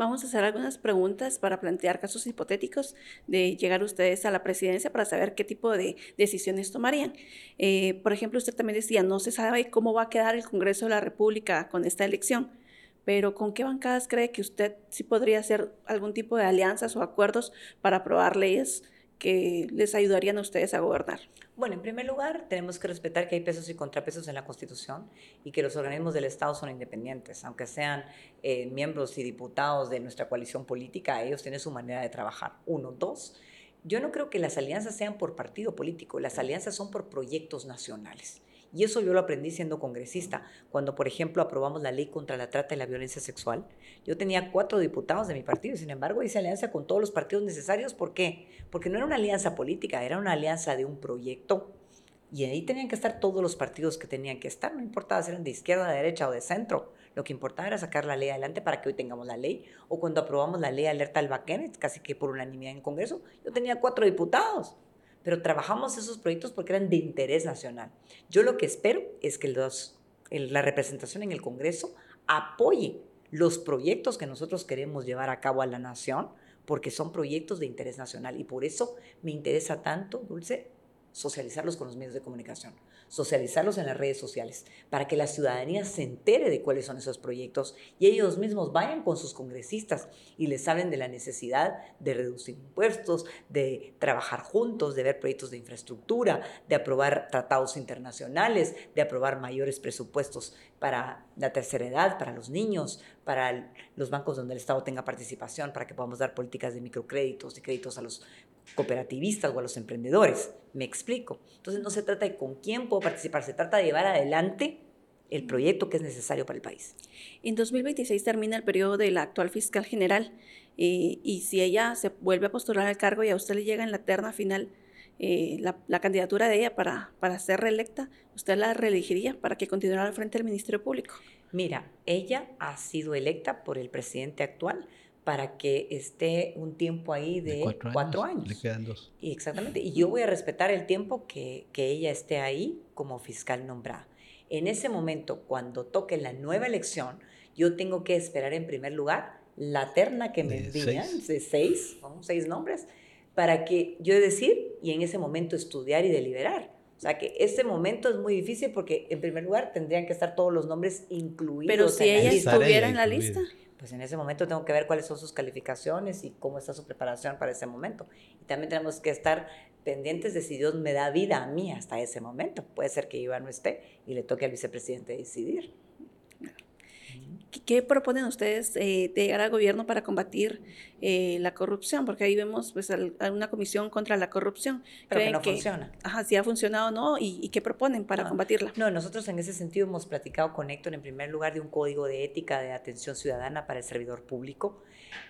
Vamos a hacer algunas preguntas para plantear casos hipotéticos de llegar ustedes a la presidencia para saber qué tipo de decisiones tomarían. Eh, por ejemplo, usted también decía, no se sabe cómo va a quedar el Congreso de la República con esta elección, pero ¿con qué bancadas cree que usted sí podría hacer algún tipo de alianzas o acuerdos para aprobar leyes que les ayudarían a ustedes a gobernar? Bueno, en primer lugar, tenemos que respetar que hay pesos y contrapesos en la Constitución y que los organismos del Estado son independientes, aunque sean eh, miembros y diputados de nuestra coalición política, ellos tienen su manera de trabajar. Uno, dos, yo no creo que las alianzas sean por partido político, las alianzas son por proyectos nacionales. Y eso yo lo aprendí siendo congresista, cuando por ejemplo aprobamos la ley contra la trata y la violencia sexual. Yo tenía cuatro diputados de mi partido sin embargo hice alianza con todos los partidos necesarios. ¿Por qué? Porque no era una alianza política, era una alianza de un proyecto. Y ahí tenían que estar todos los partidos que tenían que estar, no importaba si eran de izquierda, de derecha o de centro. Lo que importaba era sacar la ley adelante para que hoy tengamos la ley. O cuando aprobamos la ley alerta al Baquenet, casi que por unanimidad en el Congreso, yo tenía cuatro diputados pero trabajamos esos proyectos porque eran de interés nacional. Yo lo que espero es que los, la representación en el Congreso apoye los proyectos que nosotros queremos llevar a cabo a la nación, porque son proyectos de interés nacional. Y por eso me interesa tanto, Dulce, socializarlos con los medios de comunicación, socializarlos en las redes sociales, para que la ciudadanía se entere de cuáles son esos proyectos y ellos mismos vayan con sus congresistas y les hablen de la necesidad de reducir impuestos, de trabajar juntos, de ver proyectos de infraestructura, de aprobar tratados internacionales, de aprobar mayores presupuestos para la tercera edad, para los niños, para los bancos donde el Estado tenga participación, para que podamos dar políticas de microcréditos y créditos a los cooperativistas o a los emprendedores. Me explico. Entonces no se trata de con quién puedo participar, se trata de llevar adelante el proyecto que es necesario para el país. En 2026 termina el periodo de la actual fiscal general eh, y si ella se vuelve a postular al cargo y a usted le llega en la terna final eh, la, candidatura de ella para, para ser reelecta, ¿usted la reelegiría para que continuara al frente del Ministerio Público? Mira, ella ha sido electa por el presidente actual para que esté un tiempo ahí de, cuatro, años, Le quedan dos. Y exactamente. Y yo voy a respetar el tiempo que, que ella esté ahí como fiscal nombrada. En ese momento, cuando toque la nueva elección, yo tengo que esperar en primer lugar la terna que me envían, de seis, seis nombres, para que yo decir y en ese momento estudiar y deliberar. O sea que ese momento es muy difícil porque en primer lugar tendrían que estar todos los nombres incluidos. Pero si ella estuviera en la lista pues en ese momento tengo que ver cuáles son sus calificaciones y cómo está su preparación para ese momento. Y también tenemos que estar pendientes de si Dios me da vida a mí hasta ese momento. Puede ser que Iván no esté y le toque al vicepresidente decidir. ¿Qué proponen ustedes eh, de llegar al gobierno para combatir eh, la corrupción? Porque ahí vemos pues, una comisión contra la corrupción. Pero que no funciona. Ajá, si ha funcionado o no y, qué proponen para combatirla. No, nosotros en ese sentido hemos platicado con Héctor en primer lugar de un código de ética de atención ciudadana para el servidor público.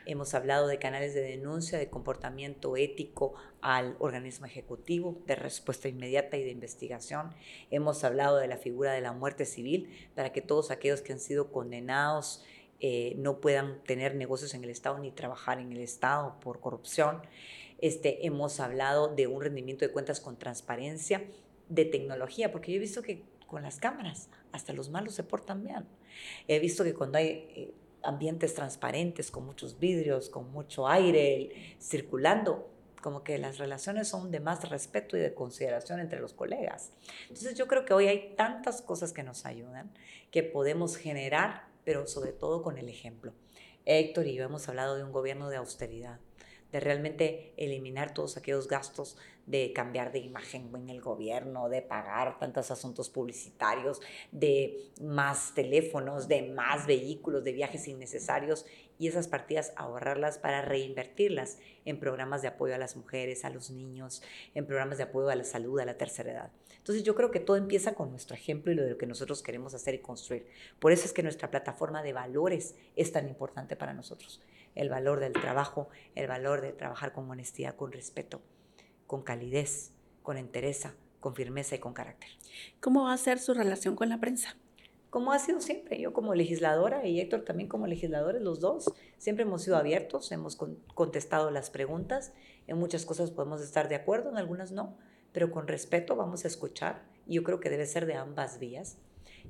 Hemos hablado de canales de denuncia, de comportamiento ético al organismo ejecutivo, de respuesta inmediata y de investigación. Hemos hablado de la figura de la muerte civil para que todos aquellos que han sido condenados eh, no puedan tener negocios en el Estado ni trabajar en el Estado por corrupción. Este, hemos hablado de un rendimiento de cuentas con transparencia, de tecnología, porque yo he visto que con las cámaras hasta los malos se portan bien. He visto que cuando hay eh, ambientes transparentes, con muchos vidrios, con mucho aire circulando, como que las relaciones son de más respeto y de consideración entre los colegas. Entonces yo creo que hoy hay tantas cosas que nos ayudan, que podemos generar, pero sobre todo con el ejemplo. Héctor y yo hemos hablado de un gobierno de austeridad, de realmente eliminar todos aquellos gastos de cambiar de imagen en el gobierno, de pagar tantos asuntos publicitarios, de más teléfonos, de más vehículos, de viajes innecesarios y esas partidas ahorrarlas para reinvertirlas en programas de apoyo a las mujeres, a los niños, en programas de apoyo a la salud, a la tercera edad. Entonces yo creo que todo empieza con nuestro ejemplo y lo de lo que nosotros queremos hacer y construir. Por eso es que nuestra plataforma de valores es tan importante para nosotros. El valor del trabajo, el valor de trabajar con honestidad, con respeto con calidez, con entereza, con firmeza y con carácter. ¿Cómo va a ser su relación con la prensa? Como ha sido siempre, yo como legisladora y Héctor también como legisladores, los dos, siempre hemos sido abiertos, hemos contestado las preguntas, en muchas cosas podemos estar de acuerdo, en algunas no, pero con respeto vamos a escuchar yo creo que debe ser de ambas vías.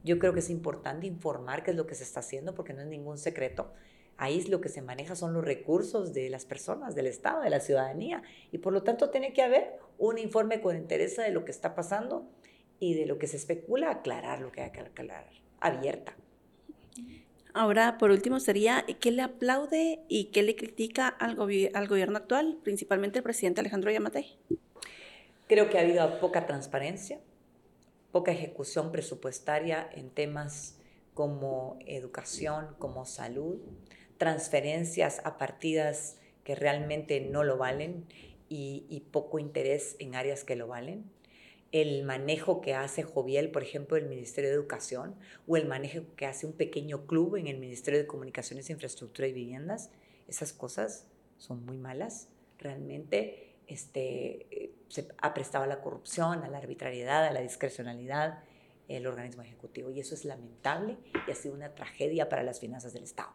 Yo creo que es importante informar qué es lo que se está haciendo porque no es ningún secreto. Ahí lo que se maneja son los recursos de las personas, del Estado, de la ciudadanía. Y por lo tanto tiene que haber un informe con interés de lo que está pasando y de lo que se especula, aclarar lo que hay que aclarar, abierta. Ahora, por último, sería qué le aplaude y qué le critica al, al gobierno actual, principalmente el presidente Alejandro Yamatei. Creo que ha habido poca transparencia, poca ejecución presupuestaria en temas como educación, como salud, transferencias a partidas que realmente no lo valen y, y poco interés en áreas que lo valen el manejo que hace Joviel, por ejemplo, del Ministerio de Educación, o el manejo que hace un pequeño club en el Ministerio de Comunicaciones, Infraestructura y Viviendas, esas cosas son muy malas. Realmente este, se ha prestado a la corrupción, a la arbitrariedad, a la discrecionalidad el organismo ejecutivo. Y eso es lamentable y ha sido una tragedia para las finanzas del Estado.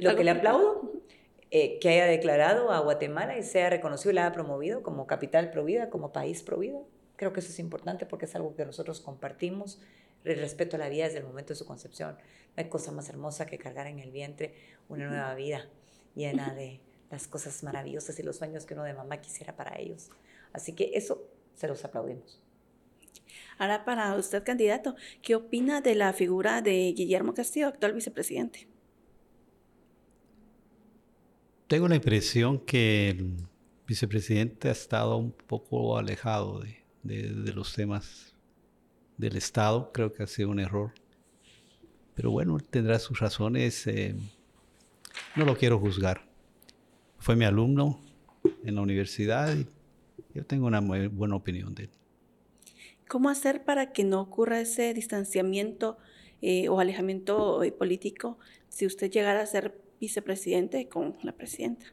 Lo que le aplaudo, eh, que haya declarado a Guatemala y sea reconocido y la haya promovido como capital provida, como país provida. Creo que eso es importante porque es algo que nosotros compartimos, el respeto a la vida desde el momento de su concepción. No hay cosa más hermosa que cargar en el vientre una nueva vida llena de las cosas maravillosas y los sueños que uno de mamá quisiera para ellos. Así que eso se los aplaudimos. Ahora, para usted, candidato, ¿qué opina de la figura de Guillermo Castillo, actual vicepresidente? Tengo la impresión que el vicepresidente ha estado un poco alejado de, de, los temas del Estado. Creo que ha sido un error. Pero bueno, tendrá sus razones. Eh, no lo quiero juzgar. Fue mi alumno en la universidad y yo tengo una muy buena opinión de él. ¿Cómo hacer para que no ocurra ese distanciamiento eh, o alejamiento eh, político si usted llegara a ser vicepresidente con la presidenta?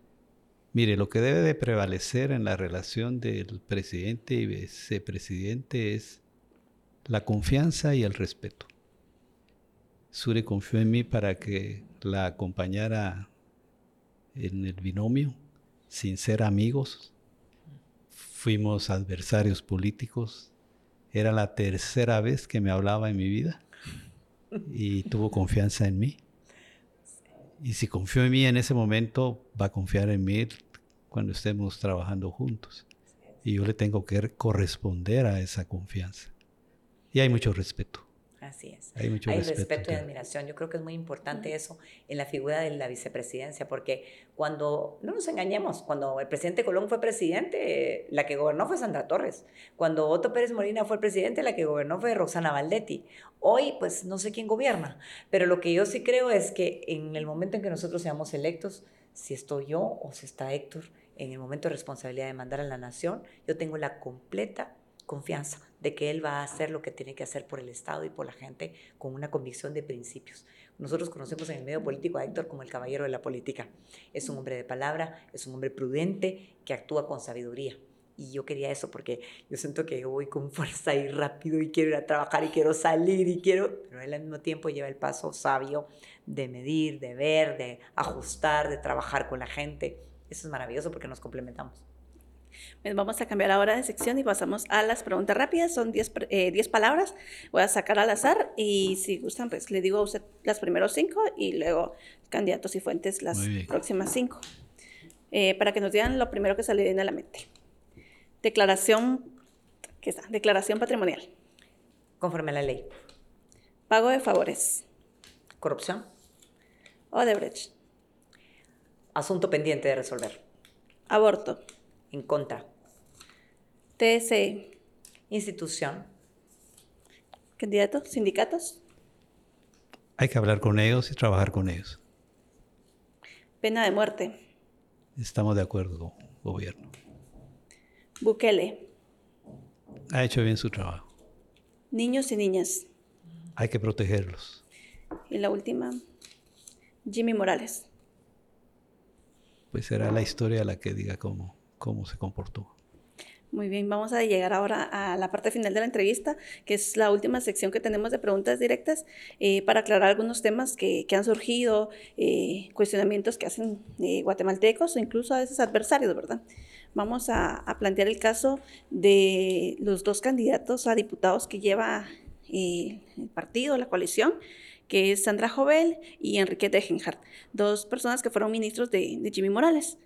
Mire, lo que debe de prevalecer en la relación del presidente y vicepresidente es la confianza y el respeto. Sure confió en mí para que la acompañara en el binomio, sin ser amigos. Fuimos adversarios políticos. Era la tercera vez que me hablaba en mi vida y tuvo confianza en mí. Y si confió en mí en ese momento, va a confiar en mí cuando estemos trabajando juntos. Y yo le tengo que corresponder a esa confianza. Y hay mucho respeto. Así es. Hay mucho respeto, y admiración. Yo creo que es muy importante eso en la figura de la vicepresidencia, porque cuando, no nos engañemos, cuando el presidente Colón fue presidente, la que gobernó fue Sandra Torres. Cuando Otto Pérez Molina fue presidente, la que gobernó fue Roxana Valdetti. Hoy, pues no sé quién gobierna, pero lo que yo sí creo es que en el momento en que nosotros seamos electos, si estoy yo o si está Héctor en el momento de responsabilidad de mandar a la nación, yo tengo la completa confianza de que él va a hacer lo que tiene que hacer por el Estado y por la gente con una convicción de principios. Nosotros conocemos en el medio político a Héctor como el caballero de la política. Es un hombre de palabra, es un hombre prudente que actúa con sabiduría. Y yo quería eso porque yo siento que voy con fuerza y rápido y quiero ir a trabajar y quiero salir y quiero, pero él al mismo tiempo lleva el paso sabio de medir, de ver, de ajustar, de trabajar con la gente. Eso es maravilloso porque nos complementamos. Vamos a cambiar ahora de sección y pasamos a las preguntas rápidas. Son 10 eh, palabras. Voy a sacar al azar y si gustan, pues le digo a usted las primeros cinco y luego candidatos y fuentes las próximas cinco. Eh, para que nos digan lo primero que se le viene a la mente. Declaración, ¿qué está? Declaración patrimonial. Conforme a la ley. Pago de favores. Corrupción. Odebrecht. Asunto pendiente de resolver. Aborto. En contra. TSE. Institución. Candidato. Sindicatos. Hay que hablar con ellos y trabajar con ellos. Pena de muerte. Estamos de acuerdo, gobierno. Bukele. Ha hecho bien su trabajo. Niños y niñas. Hay que protegerlos. Y la última, Jimmy Morales pues será la historia la que diga cómo, cómo se comportó. Muy bien, vamos a llegar ahora a la parte final de la entrevista, que es la última sección que tenemos de preguntas directas, eh, para aclarar algunos temas que, han surgido, eh, cuestionamientos que hacen eh, guatemaltecos o incluso a veces adversarios, ¿verdad? vamos a, plantear el caso de los dos candidatos a diputados que lleva el partido, la coalición, que es Sandra Jovel y Enrique Degenhardt, dos personas que fueron ministros de, Jimmy Morales.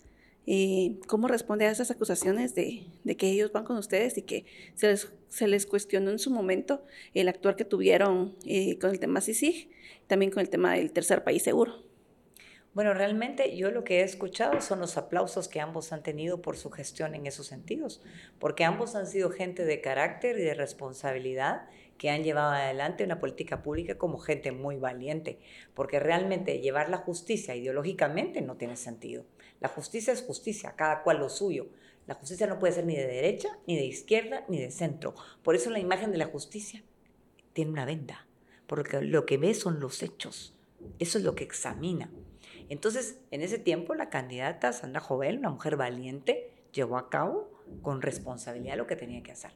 Eh, ¿Cómo responde a esas acusaciones de, que ellos van con ustedes y que se les, cuestionó en su momento el actuar que tuvieron eh, con el tema CICIG, también con el tema del tercer país seguro? Bueno, realmente yo lo que he escuchado son los aplausos que ambos han tenido por su gestión en esos sentidos, porque ambos han sido gente de carácter y de responsabilidad que han llevado adelante una política pública como gente muy valiente, porque realmente llevar la justicia ideológicamente no tiene sentido. La justicia es justicia, cada cual lo suyo. La justicia no puede ser ni de derecha, ni de izquierda, ni de centro. Por eso la imagen de la justicia tiene una venda, porque lo que ve son los hechos. Eso es lo que examina. Entonces, en ese tiempo, la candidata Sandra Jovel, una mujer valiente, llevó a cabo con responsabilidad lo que tenía que hacer.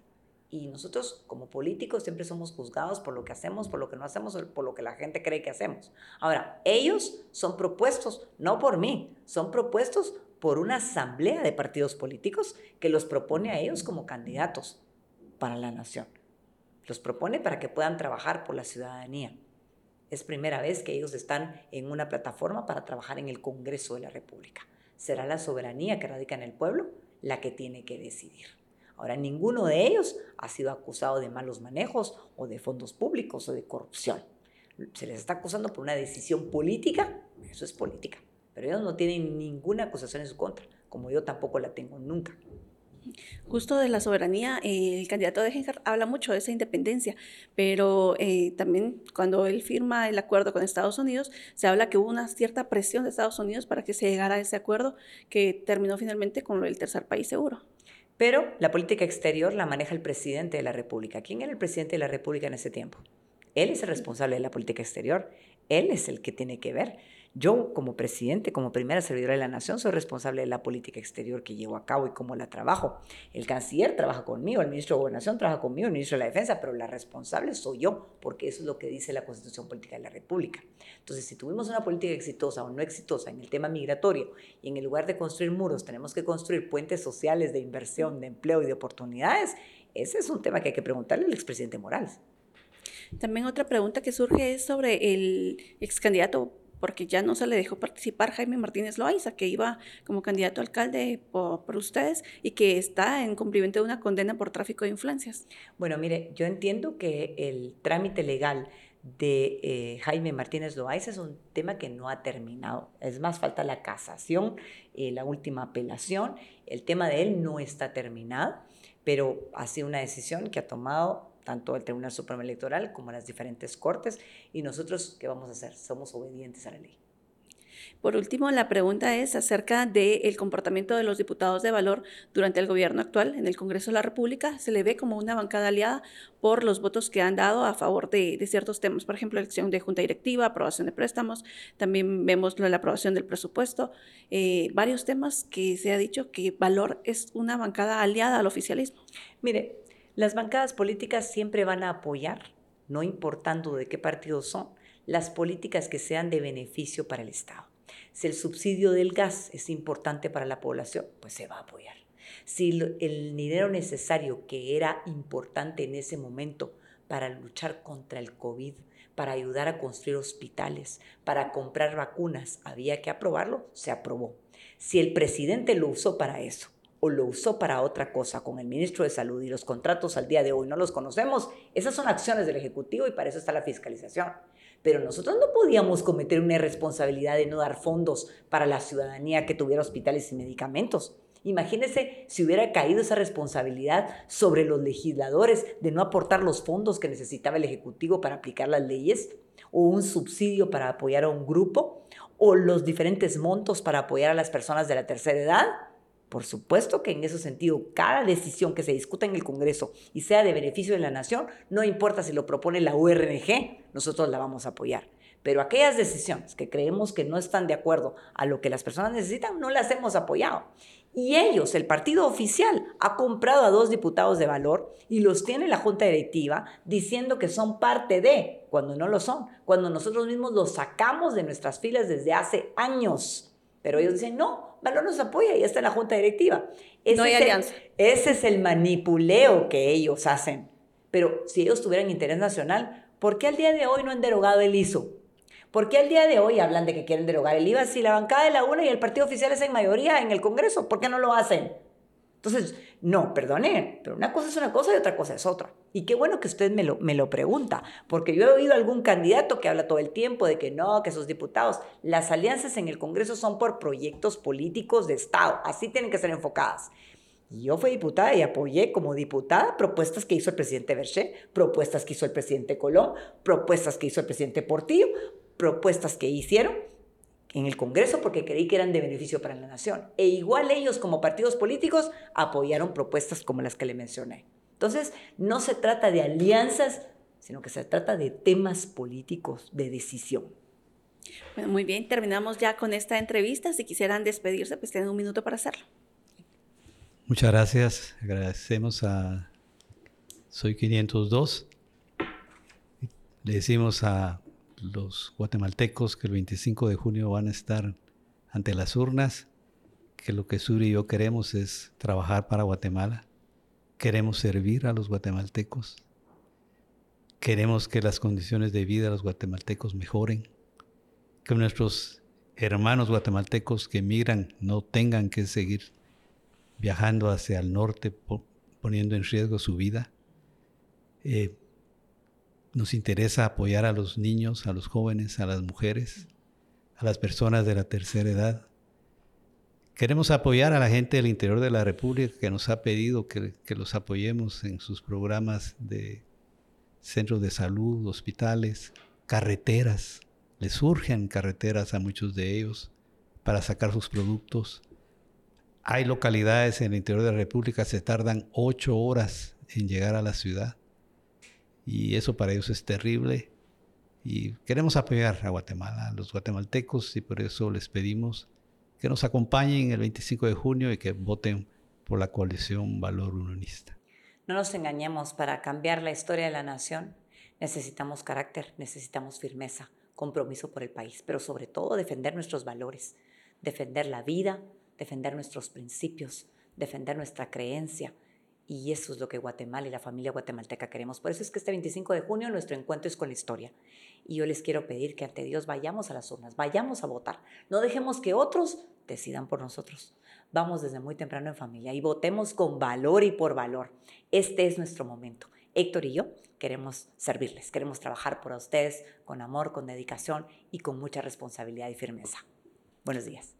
Y nosotros como políticos siempre somos juzgados por lo que hacemos, por lo que no hacemos, por lo que la gente cree que hacemos. Ahora, ellos son propuestos, no por mí, son propuestos por una asamblea de partidos políticos que los propone a ellos como candidatos para la nación. Los propone para que puedan trabajar por la ciudadanía. Es primera vez que ellos están en una plataforma para trabajar en el Congreso de la República. Será la soberanía que radica en el pueblo la que tiene que decidir. Ahora, ninguno de ellos ha sido acusado de malos manejos o de fondos públicos o de corrupción. Se les está acusando por una decisión política, eso es política, pero ellos no tienen ninguna acusación en su contra, como yo tampoco la tengo nunca. Justo de la soberanía, eh, el candidato de Gengar habla mucho de esa independencia, pero eh, también cuando él firma el acuerdo con Estados Unidos, se habla que hubo una cierta presión de Estados Unidos para que se llegara a ese acuerdo que terminó finalmente con el tercer país seguro. Pero la política exterior la maneja el presidente de la República. ¿Quién era el presidente de la República en ese tiempo? Él es el responsable de la política exterior. Él es el que tiene que ver. Yo, como presidente, como primera servidora de la nación, soy responsable de la política exterior que llevo a cabo y cómo la trabajo. El canciller trabaja conmigo, el ministro de Gobernación trabaja conmigo, el ministro de la Defensa, pero la responsable soy yo, porque eso es lo que dice la Constitución Política de la República. Entonces, si tuvimos una política exitosa o no exitosa en el tema migratorio y en el lugar de construir muros tenemos que construir puentes sociales de inversión, de empleo y de oportunidades, ese es un tema que hay que preguntarle al expresidente Morales. También otra pregunta que surge es sobre el ex candidato porque ya no se le dejó participar Jaime Martínez Loaiza, que iba como candidato alcalde por, ustedes y que está en cumplimiento de una condena por tráfico de influencias. Bueno, mire, yo entiendo que el trámite legal de eh, Jaime Martínez Loaiza es un tema que no ha terminado. Es más, falta la casación, eh, la última apelación. El tema de él no está terminado, pero ha sido una decisión que ha tomado tanto el Tribunal Supremo Electoral como las diferentes cortes. ¿Y nosotros qué vamos a hacer? Somos obedientes a la ley. Por último, la pregunta es acerca del comportamiento de los diputados de valor durante el gobierno actual en el Congreso de la República. Se le ve como una bancada aliada por los votos que han dado a favor de, ciertos temas, por ejemplo, elección de junta directiva, aprobación de préstamos, también vemos la aprobación del presupuesto, eh, varios temas que se ha dicho que valor es una bancada aliada al oficialismo. Mire, las bancadas políticas siempre van a apoyar, no importando de qué partido son, las políticas que sean de beneficio para el Estado. Si el subsidio del gas es importante para la población, pues se va a apoyar. Si el dinero necesario que era importante en ese momento para luchar contra el COVID, para ayudar a construir hospitales, para comprar vacunas, había que aprobarlo, se aprobó. Si el presidente lo usó para eso o lo usó para otra cosa con el ministro de Salud y los contratos al día de hoy no los conocemos, esas son acciones del Ejecutivo y para eso está la fiscalización. Pero nosotros no podíamos cometer una irresponsabilidad de no dar fondos para la ciudadanía que tuviera hospitales y medicamentos. Imagínese si hubiera caído esa responsabilidad sobre los legisladores de no aportar los fondos que necesitaba el Ejecutivo para aplicar las leyes, o un subsidio para apoyar a un grupo, o los diferentes montos para apoyar a las personas de la tercera edad por supuesto que en ese sentido, cada decisión que se discuta en el Congreso y sea de beneficio de la nación, no importa si lo propone la URNG, nosotros la vamos a apoyar. Pero aquellas decisiones que creemos que no están de acuerdo a lo que las personas necesitan, no las hemos apoyado. Y ellos, el partido oficial, ha comprado a dos diputados de valor y los tiene la Junta Directiva diciendo que son parte de, cuando no lo son, cuando nosotros mismos los sacamos de nuestras filas desde hace años Pero ellos dicen, no, Valor nos apoya y está en la junta directiva. no hay alianza. ese es el manipuleo que ellos hacen. Pero si ellos tuvieran interés nacional, ¿por qué al día de hoy no han derogado el ISO? ¿Por qué al día de hoy hablan de que quieren derogar el IVA si la bancada de la UNA y el partido oficial es en mayoría en el Congreso? ¿Por qué no lo hacen? Entonces, no, perdone, pero una cosa es una cosa y otra cosa es otra. Y qué bueno que usted me lo, me lo pregunta, porque yo he oído algún candidato que habla todo el tiempo de que no, que sus diputados, las alianzas en el Congreso son por proyectos políticos de Estado, así tienen que ser enfocadas. Yo fui diputada y apoyé como diputada propuestas que hizo el presidente Berché, propuestas que hizo el presidente Colón, propuestas que hizo el presidente Portillo, propuestas que hicieron en el Congreso porque creí que eran de beneficio para la nación. E igual ellos como partidos políticos apoyaron propuestas como las que le mencioné. Entonces, no se trata de alianzas, sino que se trata de temas políticos de decisión. muy bien, terminamos ya con esta entrevista. Si quisieran despedirse, pues tienen un minuto para hacerlo. Muchas gracias. Agradecemos a Soy 502. Le decimos a los guatemaltecos que el 25 de junio van a estar ante las urnas, que lo que Suri y yo queremos es trabajar para Guatemala, queremos servir a los guatemaltecos, queremos que las condiciones de vida de los guatemaltecos mejoren, que nuestros hermanos guatemaltecos que migran no tengan que seguir viajando hacia el norte poniendo en riesgo su vida. Eh, nos interesa apoyar a los niños, a los jóvenes, a las mujeres, a las personas de la tercera edad. Queremos apoyar a la gente del interior de la República que nos ha pedido que, los apoyemos en sus programas de centros de salud, hospitales, carreteras. Les surgen carreteras a muchos de ellos para sacar sus productos. Hay localidades en el interior de la República que se tardan ocho horas en llegar a la ciudad y eso para ellos es terrible. Y queremos apoyar a Guatemala, a los guatemaltecos, y por eso les pedimos que nos acompañen el 25 de junio y que voten por la coalición Valor Unionista. No nos engañemos, para cambiar la historia de la nación necesitamos carácter, necesitamos firmeza, compromiso por el país, pero sobre todo defender nuestros valores, defender la vida, defender nuestros principios, defender nuestra creencia, y eso es lo que Guatemala y la familia guatemalteca queremos. Por eso es que este 25 de junio nuestro encuentro es con la historia. Y yo les quiero pedir que ante Dios vayamos a las urnas, vayamos a votar. No dejemos que otros decidan por nosotros. Vamos desde muy temprano en familia y votemos con valor y por valor. Este es nuestro momento. Héctor y yo queremos servirles, queremos trabajar por ustedes con amor, con dedicación y con mucha responsabilidad y firmeza. Buenos días.